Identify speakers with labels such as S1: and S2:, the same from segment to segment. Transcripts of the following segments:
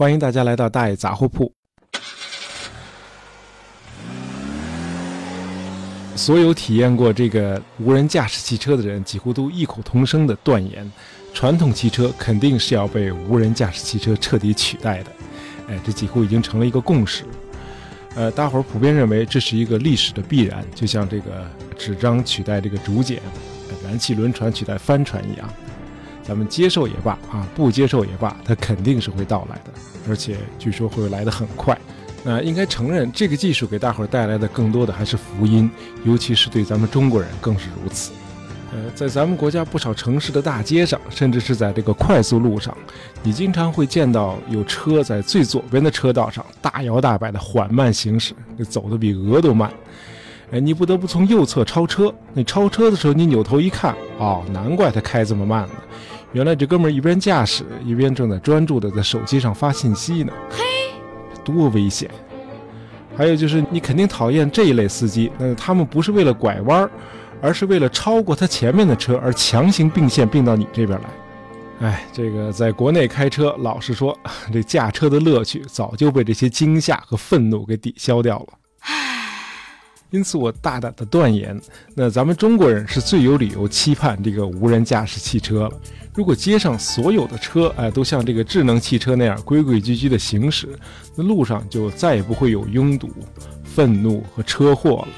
S1: 欢迎大家来到大爷杂货铺。所有体验过这个无人驾驶汽车的人，几乎都异口同声的断言：传统汽车肯定是要被无人驾驶汽车彻底取代的。哎，这几乎已经成了一个共识。呃，大伙儿普遍认为这是一个历史的必然，就像这个纸张取代这个竹简，燃气轮船取代帆船一样。咱们接受也罢啊，不接受也罢，它肯定是会到来的，而且据说会来得很快。那应该承认，这个技术给大伙儿带来的更多的还是福音，尤其是对咱们中国人更是如此。呃，在咱们国家不少城市的大街上，甚至是在这个快速路上，你经常会见到有车在最左边的车道上大摇大摆的缓慢行驶，走得比鹅都慢。哎，你不得不从右侧超车。你超车的时候，你扭头一看，哦，难怪他开这么慢呢。原来这哥们儿一边驾驶，一边正在专注的在手机上发信息呢。嘿，多危险！还有就是，你肯定讨厌这一类司机，那他们不是为了拐弯儿。而是为了超过他前面的车而强行并线并到你这边来，哎，这个在国内开车，老实说，这驾车的乐趣早就被这些惊吓和愤怒给抵消掉了。因此我大胆的断言，那咱们中国人是最有理由期盼这个无人驾驶汽车了。如果街上所有的车，哎，都像这个智能汽车那样规规矩矩的行驶，那路上就再也不会有拥堵、愤怒和车祸了。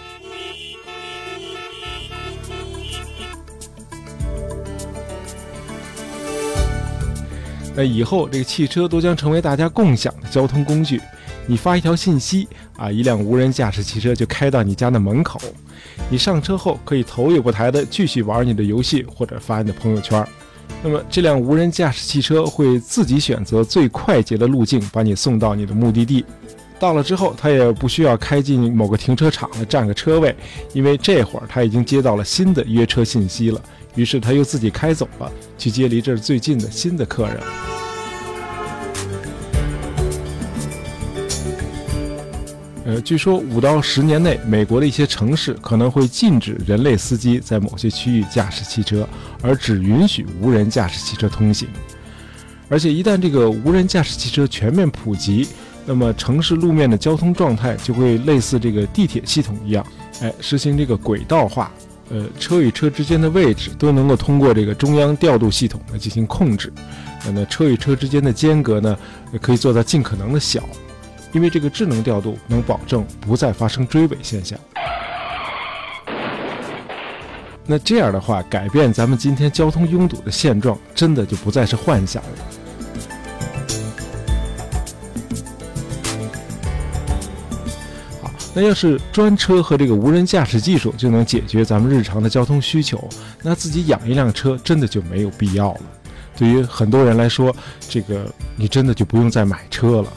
S1: 那以后，这个汽车都将成为大家共享的交通工具。你发一条信息啊，一辆无人驾驶汽车就开到你家的门口。你上车后，可以头也不抬的继续玩你的游戏或者发你的朋友圈。那么，这辆无人驾驶汽车会自己选择最快捷的路径，把你送到你的目的地。到了之后，它也不需要开进某个停车场来占个车位，因为这会儿它已经接到了新的约车信息了。于是他又自己开走了，去接离这儿最近的新的客人。呃，据说五到十年内，美国的一些城市可能会禁止人类司机在某些区域驾驶汽车，而只允许无人驾驶汽车通行。而且一旦这个无人驾驶汽车全面普及，那么城市路面的交通状态就会类似这个地铁系统一样，哎，实行这个轨道化。呃，车与车之间的位置都能够通过这个中央调度系统来进行控制。那车与车之间的间隔呢，可以做到尽可能的小，因为这个智能调度能保证不再发生追尾现象。那这样的话，改变咱们今天交通拥堵的现状，真的就不再是幻想了。好那要是专车和这个无人驾驶技术就能解决咱们日常的交通需求，那自己养一辆车真的就没有必要了。对于很多人来说，这个你真的就不用再买车了。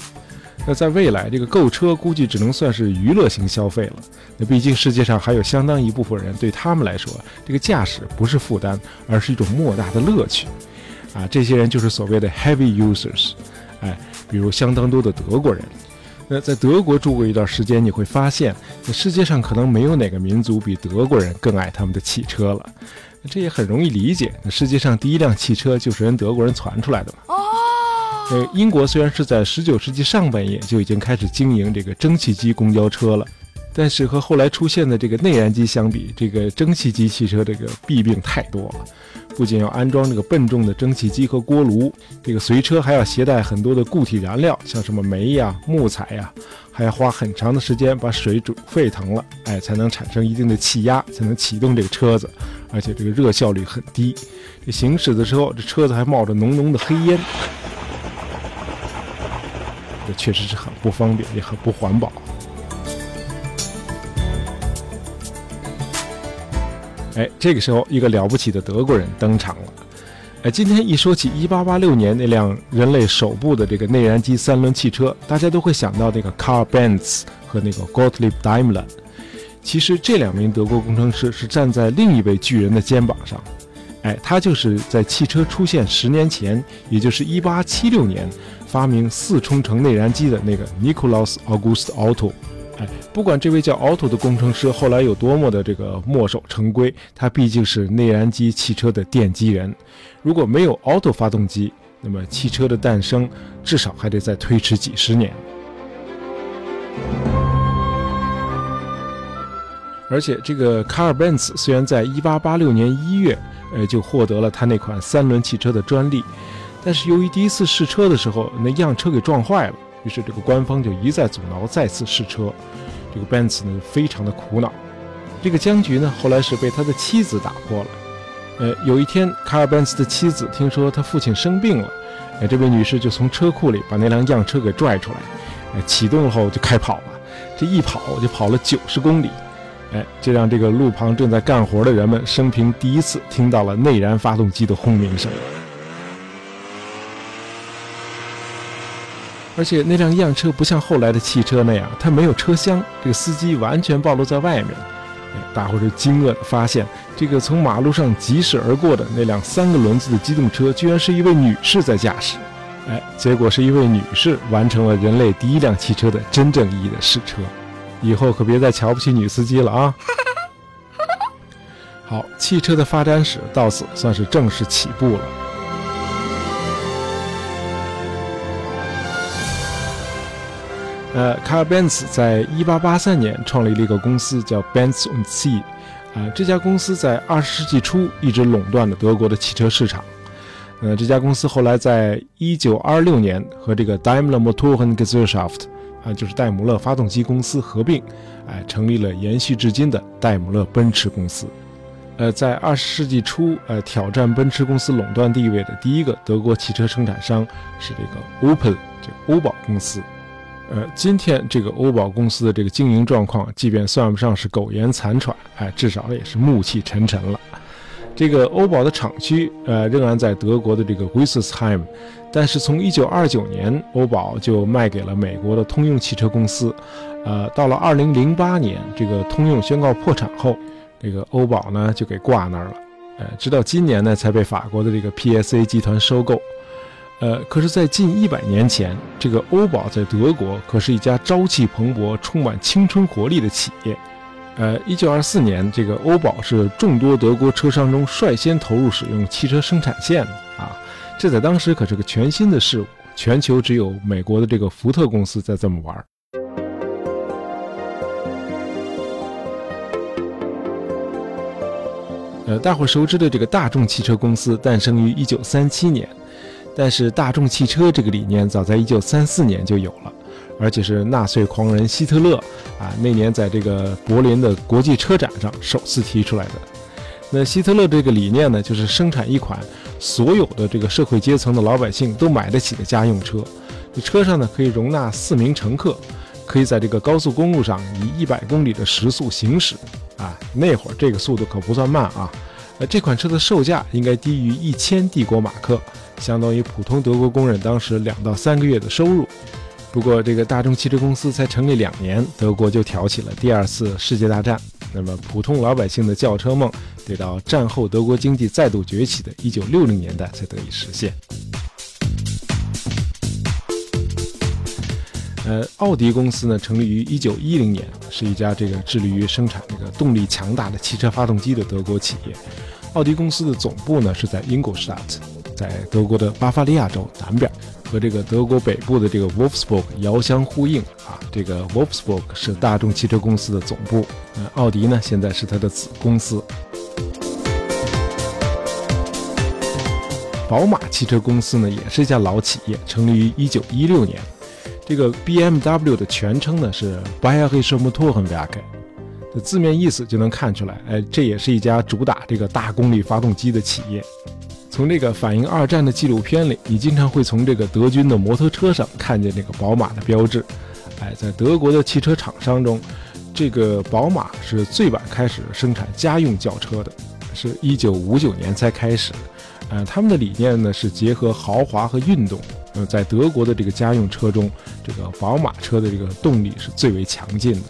S1: 那在未来，这个购车估计只能算是娱乐型消费了。那毕竟世界上还有相当一部分人，对他们来说，这个驾驶不是负担，而是一种莫大的乐趣。啊，这些人就是所谓的 heavy users。哎，比如相当多的德国人。那在德国住过一段时间，你会发现，那世界上可能没有哪个民族比德国人更爱他们的汽车了。这也很容易理解，那世界上第一辆汽车就是人德国人传出来的嘛。呃，英国虽然是在19世纪上半叶就已经开始经营这个蒸汽机公交车了，但是和后来出现的这个内燃机相比，这个蒸汽机汽车这个弊病太多了。不仅要安装这个笨重的蒸汽机和锅炉，这个随车还要携带很多的固体燃料，像什么煤呀、木材呀，还要花很长的时间把水煮沸腾了，哎，才能产生一定的气压，才能启动这个车子，而且这个热效率很低。这行驶的时候，这车子还冒着浓浓的黑烟，这确实是很不方便，也很不环保。哎，这个时候，一个了不起的德国人登场了。哎，今天一说起1886年那辆人类首部的这个内燃机三轮汽车，大家都会想到那个 Carl Benz 和那个 Gottlieb Daimler。其实这两名德国工程师是站在另一位巨人的肩膀上。哎，他就是在汽车出现十年前，也就是1876年，发明四冲程内燃机的那个 Nikolaus August Otto。哎，不管这位叫 Otto 的工程师后来有多么的这个墨守成规，他毕竟是内燃机汽车的奠基人。如果没有 Otto 发动机，那么汽车的诞生至少还得再推迟几十年。而且，这个卡尔·本茨虽然在1886年1月，呃，就获得了他那款三轮汽车的专利，但是由于第一次试车的时候那样车给撞坏了，于是这个官方就一再阻挠再次试车。这个 Benz 呢，非常的苦恼。这个僵局呢，后来是被他的妻子打破了。呃，有一天，卡尔·本茨的妻子听说他父亲生病了，哎，这位女士就从车库里把那辆样车给拽出来，哎，启动后就开跑了。这一跑就跑了九十公里。哎，这让这个路旁正在干活的人们生平第一次听到了内燃发动机的轰鸣声。而且那辆样车不像后来的汽车那样，它没有车厢，这个司机完全暴露在外面。哎，大伙儿就惊愕地发现，这个从马路上疾驶而过的那辆三个轮子的机动车，居然是一位女士在驾驶。哎，结果是一位女士完成了人类第一辆汽车的真正意义的试车。以后可别再瞧不起女司机了啊！好，汽车的发展史到此算是正式起步了。呃，卡尔·本茨在1883年创立了一个公司，叫 Benz und C。啊，这家公司在20世纪初一直垄断了德国的汽车市场。呃，这家公司后来在1926年和这个 Daimler Motorengesellschaft。啊，就是戴姆勒发动机公司合并，哎，成立了延续至今的戴姆勒奔驰公司。呃，在二十世纪初，呃，挑战奔驰公司垄断地位的第一个德国汽车生产商是这个 Opel，这欧宝公司。呃，今天这个欧宝公司的这个经营状况，即便算不上是苟延残喘，哎，至少也是暮气沉沉了。这个欧宝的厂区，呃，仍然在德国的这个 w i s s h e i m 但是从1929年，欧宝就卖给了美国的通用汽车公司，呃，到了2008年，这个通用宣告破产后，这个欧宝呢就给挂那儿了，呃，直到今年呢才被法国的这个 PSA 集团收购，呃，可是，在近一百年前，这个欧宝在德国可是一家朝气蓬勃、充满青春活力的企业。呃，一九二四年，这个欧宝是众多德国车商中率先投入使用汽车生产线的啊，这在当时可是个全新的事物，全球只有美国的这个福特公司在这么玩呃，大伙熟知的这个大众汽车公司诞生于一九三七年，但是大众汽车这个理念早在一九三四年就有了。而且是纳粹狂人希特勒啊，那年在这个柏林的国际车展上首次提出来的。那希特勒这个理念呢，就是生产一款所有的这个社会阶层的老百姓都买得起的家用车。这车上呢可以容纳四名乘客，可以在这个高速公路上以一百公里的时速行驶。啊，那会儿这个速度可不算慢啊。呃，这款车的售价应该低于一千帝国马克，相当于普通德国工人当时两到三个月的收入。不过，这个大众汽车公司才成立两年，德国就挑起了第二次世界大战。那么，普通老百姓的轿车梦，得到战后德国经济再度崛起的1960年代才得以实现。呃，奥迪公司呢，成立于1910年，是一家这个致力于生产这个动力强大的汽车发动机的德国企业。奥迪公司的总部呢是在 Ingolstadt，在德国的巴伐利亚州南边。和这个德国北部的这个 Wolfsburg 遥相呼应啊，这个 Wolfsburg 是大众汽车公司的总部，呃，奥迪呢现在是它的子公司。宝马汽车公司呢也是一家老企业，成立于1916年。这个 BMW 的全称呢是 Bayerische Motorenwerke，的字面意思就能看出来，哎，这也是一家主打这个大功率发动机的企业。从这个反映二战的纪录片里，你经常会从这个德军的摩托车上看见这个宝马的标志。哎，在德国的汽车厂商中，这个宝马是最晚开始生产家用轿车的，是一九五九年才开始。呃，他们的理念呢是结合豪华和运动。呃，在德国的这个家用车中，这个宝马车的这个动力是最为强劲的。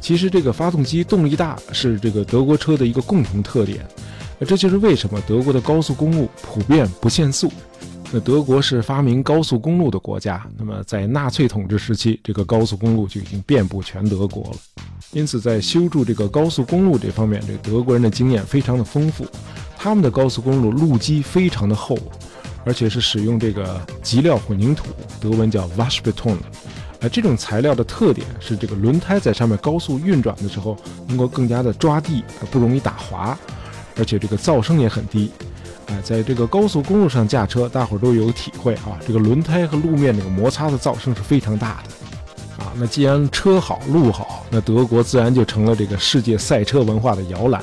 S1: 其实，这个发动机动力大是这个德国车的一个共同特点。这就是为什么德国的高速公路普遍不限速。那德国是发明高速公路的国家，那么在纳粹统治时期，这个高速公路就已经遍布全德国了。因此，在修筑这个高速公路这方面，这德国人的经验非常的丰富。他们的高速公路路基非常的厚，而且是使用这个极料混凝土，德文叫 Waschbeton。呃，这种材料的特点是这个轮胎在上面高速运转的时候能够更加的抓地，不容易打滑，而且这个噪声也很低。哎，在这个高速公路上驾车，大伙儿都有体会啊，这个轮胎和路面这个摩擦的噪声是非常大的。啊，那既然车好路好，那德国自然就成了这个世界赛车文化的摇篮。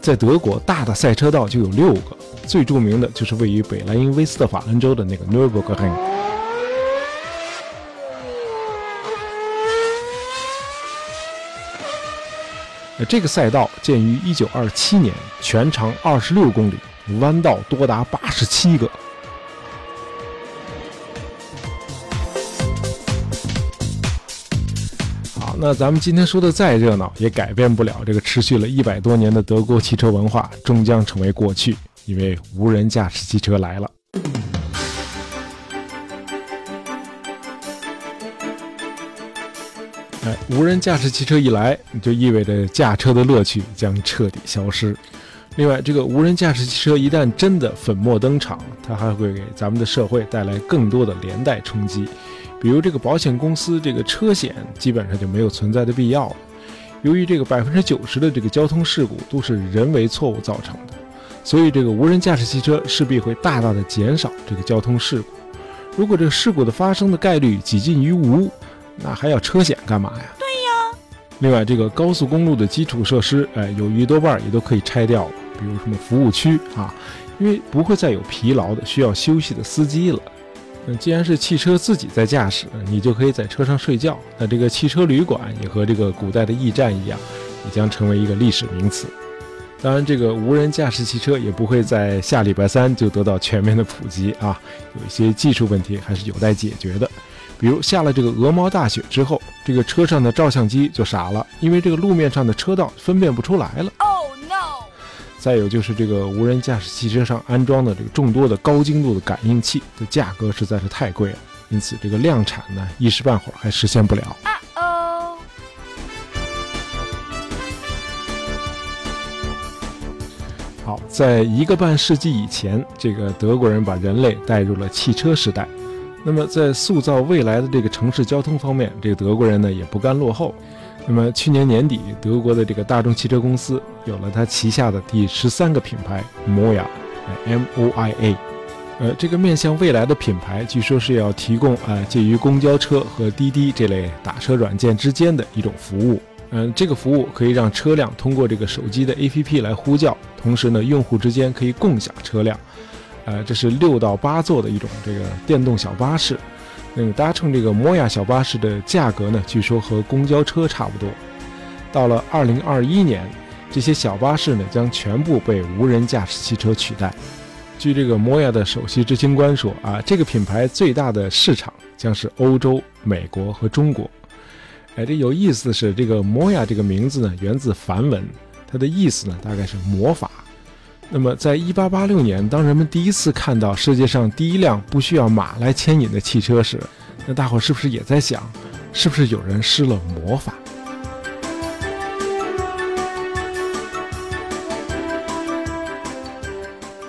S1: 在德国，大的赛车道就有六个，最著名的就是位于北莱茵威斯特法兰州的那个 Nürburgring。这个赛道建于1927年，全长26公里，弯道多达87个。好那咱们今天说的再热闹，也改变不了这个持续了一百多年的德国汽车文化终将成为过去，因为无人驾驶汽车来了。哎，无人驾驶汽车一来，就意味着驾车的乐趣将彻底消失。另外，这个无人驾驶汽车一旦真的粉墨登场，它还会给咱们的社会带来更多的连带冲击。比如这个保险公司，这个车险基本上就没有存在的必要了。由于这个百分之九十的这个交通事故都是人为错误造成的，所以这个无人驾驶汽车势必会大大的减少这个交通事故。如果这个事故的发生的概率几近于无，那还要车险干嘛呀？
S2: 对呀。
S1: 另外，这个高速公路的基础设施，哎，有一多半也都可以拆掉了，比如什么服务区啊，因为不会再有疲劳的需要休息的司机了。那既然是汽车自己在驾驶，你就可以在车上睡觉。那这个汽车旅馆也和这个古代的驿站一样，也将成为一个历史名词。当然，这个无人驾驶汽车也不会在下礼拜三就得到全面的普及啊，有一些技术问题还是有待解决的。比如下了这个鹅毛大雪之后，这个车上的照相机就傻了，因为这个路面上的车道分辨不出来了。Oh no！再有就是这个无人驾驶汽车上安装的这个众多的高精度的感应器的价格实在是太贵了，因此这个量产呢一时半会儿还实现不了。啊在一个半世纪以前，这个德国人把人类带入了汽车时代。那么在塑造未来的这个城市交通方面，这个德国人呢也不甘落后。那么去年年底，德国的这个大众汽车公司有了它旗下的第十三个品牌 MOIA，M O I A。呃，这个面向未来的品牌，据说是要提供啊介于公交车和滴滴这类打车软件之间的一种服务。嗯，这个服务可以让车辆通过这个手机的 APP 来呼叫，同时呢，用户之间可以共享车辆。呃，这是六到八座的一种这个电动小巴士。那个搭乘这个摩亚小巴士的价格呢，据说和公交车差不多。到了二零二一年，这些小巴士呢将全部被无人驾驶汽车取代。据这个摩亚的首席执行官说，啊，这个品牌最大的市场将是欧洲、美国和中国。哎，这有意思的是，这个摩亚这个名字呢源自梵文，它的意思呢大概是魔法。那么，在一八八六年，当人们第一次看到世界上第一辆不需要马来牵引的汽车时，那大伙是不是也在想，是不是有人施了魔法？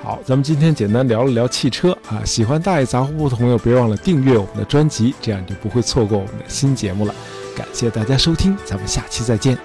S1: 好，咱们今天简单聊了聊汽车啊，喜欢大爷杂货铺的朋友，别忘了订阅我们的专辑，这样就不会错过我们的新节目了。感谢大家收听，咱们下期再见。